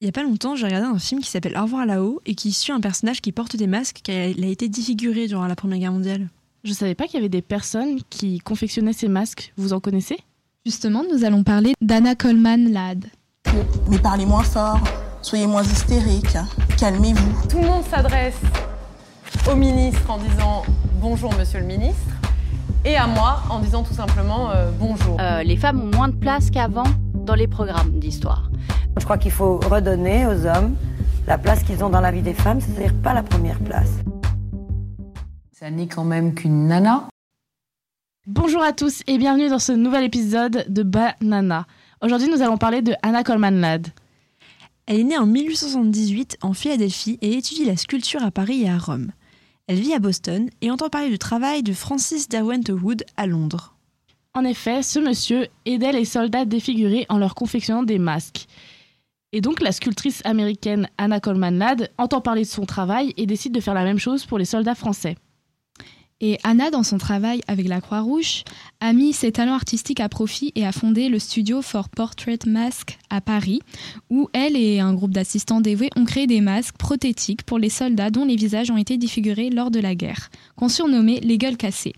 Il y a pas longtemps, j'ai regardé un film qui s'appelle Au revoir là-haut et qui suit un personnage qui porte des masques car il a été défiguré durant la Première Guerre mondiale. Je savais pas qu'il y avait des personnes qui confectionnaient ces masques. Vous en connaissez? Justement, nous allons parler d'Anna Coleman Ladd. Mais parlez moins fort, soyez moins hystérique, calmez-vous. Tout le monde s'adresse au ministre en disant bonjour monsieur le ministre et à moi en disant tout simplement euh, bonjour. Euh, les femmes ont moins de place qu'avant dans les programmes d'histoire. Je crois qu'il faut redonner aux hommes la place qu'ils ont dans la vie des femmes, c'est-à-dire pas la première place. Ça n'est quand même qu'une nana. Bonjour à tous et bienvenue dans ce nouvel épisode de Banana. Aujourd'hui, nous allons parler de Anna Coleman Ladd. Elle est née en 1878 en Philadelphie et étudie la sculpture à Paris et à Rome. Elle vit à Boston et entend parler du travail de Francis Derwent Wood à Londres. En effet, ce monsieur aidait les soldats défigurés en leur confectionnant des masques. Et donc la sculptrice américaine Anna Coleman Ladd entend parler de son travail et décide de faire la même chose pour les soldats français. Et Anna, dans son travail avec la Croix-Rouge, a mis ses talents artistiques à profit et a fondé le studio For Portrait Mask à Paris, où elle et un groupe d'assistants dévoués ont créé des masques prothétiques pour les soldats dont les visages ont été défigurés lors de la guerre, qu'on surnommait les gueules cassées.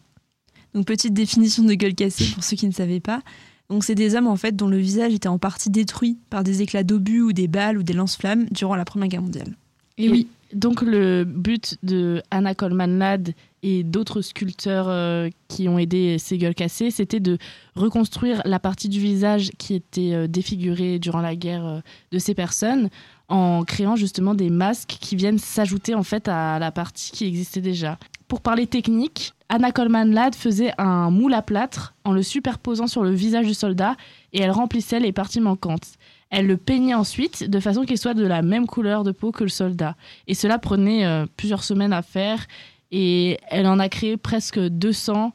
Donc petite définition de gueule cassée pour ceux qui ne savaient pas. Donc c'est des hommes en fait dont le visage était en partie détruit par des éclats d'obus ou des balles ou des lance-flammes durant la Première Guerre mondiale. Et oui, donc le but de Anna Coleman Ladd et d'autres sculpteurs euh, qui ont aidé ces gueules cassées, c'était de reconstruire la partie du visage qui était euh, défigurée durant la guerre euh, de ces personnes en créant justement des masques qui viennent s'ajouter en fait à la partie qui existait déjà. Pour parler technique, Anna Coleman Ladd faisait un moule à plâtre en le superposant sur le visage du soldat et elle remplissait les parties manquantes. Elle le peignait ensuite de façon qu'il soit de la même couleur de peau que le soldat. Et cela prenait euh, plusieurs semaines à faire et elle en a créé presque 200,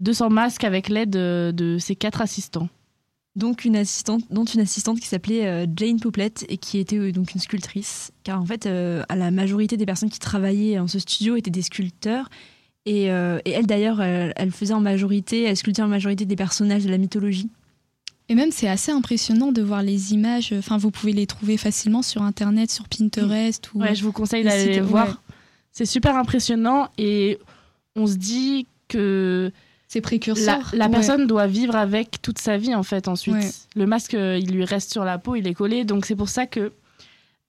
200 masques avec l'aide de, de ses quatre assistants. Donc une assistante, dont une assistante qui s'appelait euh, Jane Pouplet et qui était euh, donc une sculptrice. Car en fait, euh, à la majorité des personnes qui travaillaient en ce studio étaient des sculpteurs. Et, euh, et elle d'ailleurs, elle, elle faisait en majorité, elle sculptait en majorité des personnages de la mythologie. Et même, c'est assez impressionnant de voir les images. Enfin, vous pouvez les trouver facilement sur Internet, sur Pinterest. Ou... Ouais, je vous conseille d'aller les voir. ouais. C'est super impressionnant et on se dit que C'est la, précurseur. la Ouais. personne doit vivre avec toute sa vie en fait ensuite. Ouais. Le masque, euh, il lui reste sur la peau, il est collé, donc c'est pour ça que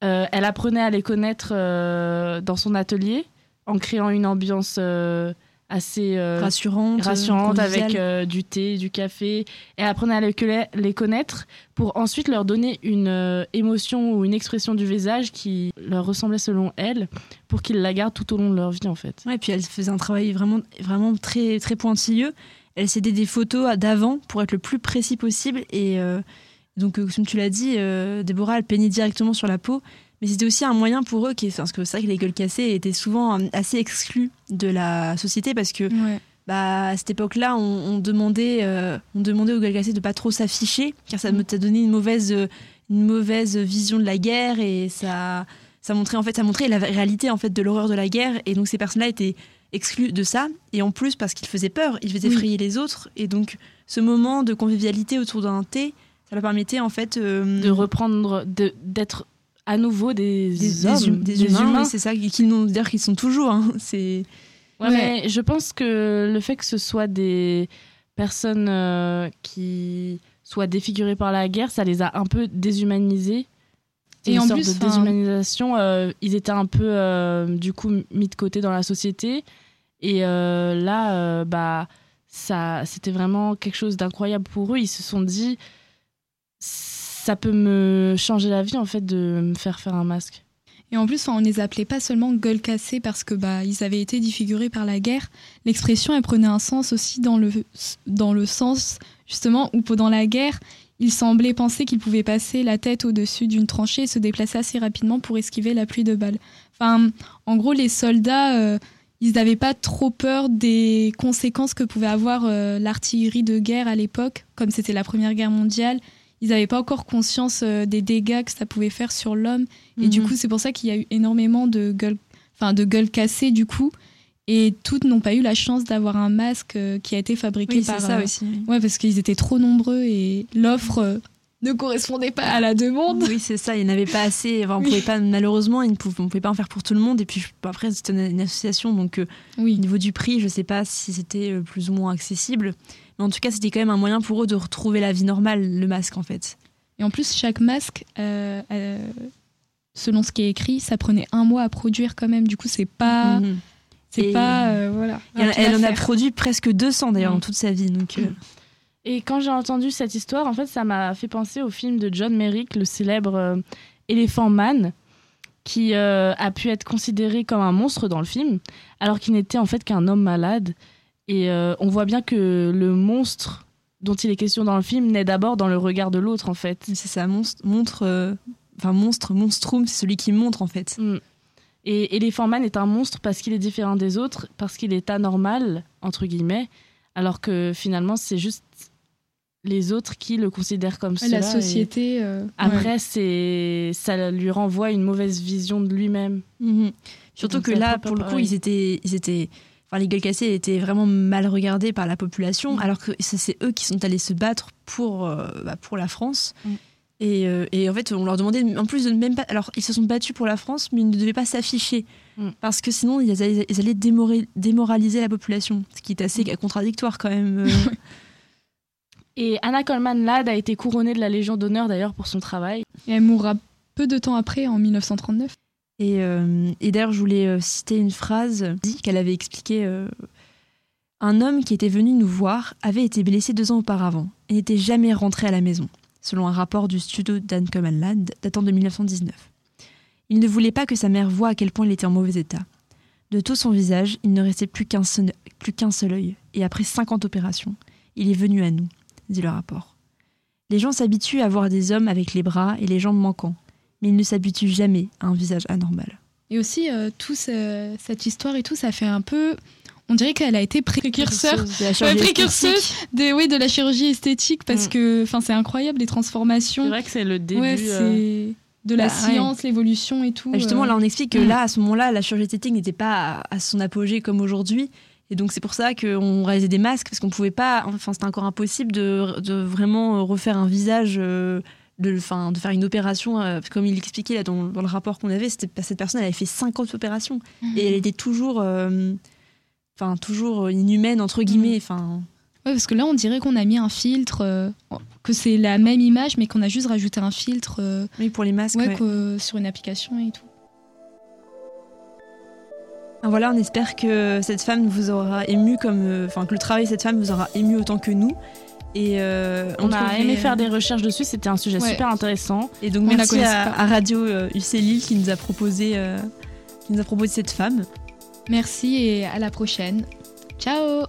euh, elle apprenait à les connaître euh, dans son atelier en créant une ambiance euh, assez euh, rassurante, rassurante avec euh, du thé, du café. Et elle apprenait à les, conna- les connaître pour ensuite leur donner une euh, émotion ou une expression du visage qui leur ressemblait selon elle pour qu'ils la gardent tout au long de leur vie en fait. Ouais, et puis elle faisait un travail vraiment, vraiment très, très pointilleux. Elle s'aidait des photos d'avant pour être le plus précis possible. Et donc, comme tu l'as dit, Déborah, elle peignait directement sur la peau. Mais c'était aussi un moyen pour eux, qui, parce que c'est vrai que les gueules cassées étaient souvent euh, assez exclus de la société parce que Ouais. bah, à cette époque-là, on, on demandait, euh, on demandait aux gueules cassées de pas trop s'afficher, car ça me t'a donné une mauvaise, une mauvaise vision de la guerre et ça, ça montrait en fait, ça montrait la réalité en fait de l'horreur de la guerre. Et donc ces personnes-là étaient exclus de ça. Et en plus parce qu'ils faisaient peur, ils faisaient Oui. effrayer les autres. Et donc ce moment de convivialité autour d'un thé, ça leur permettait en fait euh, De reprendre, de- d'être à nouveau des, des, hommes, hum- des humains. C'est ça qu'ils nous dire qu'ils sont toujours. hein. C'est Ouais, Ouais. mais je pense que le fait que ce soit des personnes euh, qui soient défigurées par la guerre, ça les a un peu déshumanisés. Et une en sorte plus, de déshumanisation, euh, ils étaient un peu euh, du coup mis de côté dans la société. Et euh, là, euh, bah, ça, c'était vraiment quelque chose d'incroyable pour eux. Ils se sont dit, ça peut me changer la vie en fait de me faire faire un masque. Et en plus, on les appelait pas seulement gueules cassées parce que bah ils avaient été défigurés par la guerre. L'expression elle prenait un sens aussi dans le dans le sens justement où pendant la guerre, il semblait penser qu'il pouvait passer la tête au-dessus d'une tranchée et se déplacer assez rapidement pour esquiver la pluie de balles. Enfin, en gros, les soldats, euh, ils n'avaient pas trop peur des conséquences que pouvait avoir euh, l'artillerie de guerre à l'époque, comme c'était la Première Guerre mondiale. Ils n'avaient pas encore conscience euh, des dégâts que ça pouvait faire sur l'homme. Et du Mhm. coup, c'est pour ça qu'il y a eu énormément de gueules, enfin, de gueules cassées, du coup. Et toutes n'ont pas eu la chance d'avoir un masque euh, qui a été fabriqué oui, par. c'est ça euh, aussi. Ouais, parce qu'ils étaient trop nombreux et l'offre euh, ne correspondait pas à la demande. Oui, c'est ça. Il n'y en avait pas assez. Enfin, on Oui. pouvait pas, malheureusement, il ne pouvait, on pas en faire pour tout le monde. Et puis après, c'était une, association, donc euh, au Oui. niveau du prix, je sais pas si c'était plus ou moins accessible. Mais en tout cas, c'était quand même un moyen pour eux de retrouver la vie normale, le masque, en fait. Et en plus, chaque masque, euh, euh, selon ce qui est écrit, ça prenait un mois à produire quand même. Du coup, c'est pas, Mhm. c'est pas, euh, voilà. Elle, en a produit presque 200 d'ailleurs Mhm. dans toute sa vie. Donc, Et quand j'ai entendu cette histoire, en fait, ça m'a fait penser au film de John Merrick, le célèbre Elephant Man, qui a pu être considéré comme un monstre dans le film, alors qu'il n'était en fait qu'un homme malade. Et euh, on voit bien que le monstre dont il est question dans le film naît d'abord dans le regard de l'autre, en fait. c'est ça, monstre, montre, euh, enfin monstre, monstrum, c'est celui qui montre en fait. Mm. Et Elephant Man est un monstre parce qu'il est différent des autres, parce qu'il est anormal, entre guillemets, alors que finalement, c'est juste les autres qui le considèrent comme Ouais, cela. la et- société. euh, ouais. Après, c'est ça lui renvoie une mauvaise vision de lui-même. Mhm. Surtout donc que là, pour le coup, ils étaient, ils étaient, enfin les gueules cassées étaient vraiment mal regardés par la population, Mm. alors que c'est eux qui sont allés se battre pour, euh, bah, pour la France. Mm. Et, euh, et en fait, on leur demandait, en plus de ne même pas. Alors, ils se sont battus pour la France, mais ils ne devaient pas s'afficher. Mm. Parce que sinon, ils allaient, ils allaient démoraliser, démoraliser la population. Ce qui est assez Mm. contradictoire quand même. euh. Et Anna Coleman Ladd a été couronnée de la Légion d'honneur d'ailleurs pour son travail. Et elle mourra peu de temps après, en 1939. Et, euh, et d'ailleurs, je voulais euh, citer une phrase qu'elle avait expliqué. euh, un homme qui était venu nous voir avait été blessé deux ans auparavant et n'était jamais rentré à la maison, selon un rapport du studio Comanland datant de 1919. Il ne voulait pas que sa mère voie à quel point il était en mauvais état. De tout son visage, il ne restait plus qu'un seul, plus qu'un seul œil, et après 50 opérations, il est venu à nous, dit le rapport. Les gens s'habituent à voir des hommes avec les bras et les jambes manquants, mais ils ne s'habituent jamais à un visage anormal. Et aussi, euh, tout ce- cette histoire et tout, ça fait un peu. On dirait qu'elle a été précurseur De la des, oui, de la chirurgie esthétique parce Mm. que enfin, c'est incroyable les C'est transformations. vrai que c'est le début. Ouais, euh, c'est de la Bah, ouais. science, l'évolution et tout. Ah, Justement, euh. là, on explique que Mm. là, à ce moment-là, la chirurgie esthétique n'était pas à, à son apogée comme aujourd'hui. Et donc, c'est pour ça qu'on réalisait des masques, parce qu'on pouvait pas. Enfin, c'était encore impossible de, de vraiment refaire un visage. euh, de, enfin, de faire une opération, euh, comme il expliquait là, dans, dans le rapport qu'on avait, cette personne elle avait fait 50 opérations Mm. et elle était toujours, euh, toujours inhumaine entre guillemets. Enfin, Ouais, parce que là, on dirait qu'on a mis un filtre, euh, que c'est la même image, mais qu'on a juste rajouté un filtre oui, pour les masques. ouais, ouais. que- sur une application et tout. Ah, Voilà, on espère que cette femme vous aura ému comme, enfin que le travail de cette femme vous aura ému autant que nous. Et euh, On a aimé faire des recherches dessus, c'était un sujet Ouais. super intéressant. Et donc On merci à, à Radio euh, UC Lille qui nous a proposé, euh, qui nous a proposé cette femme. Merci et à la prochaine. Ciao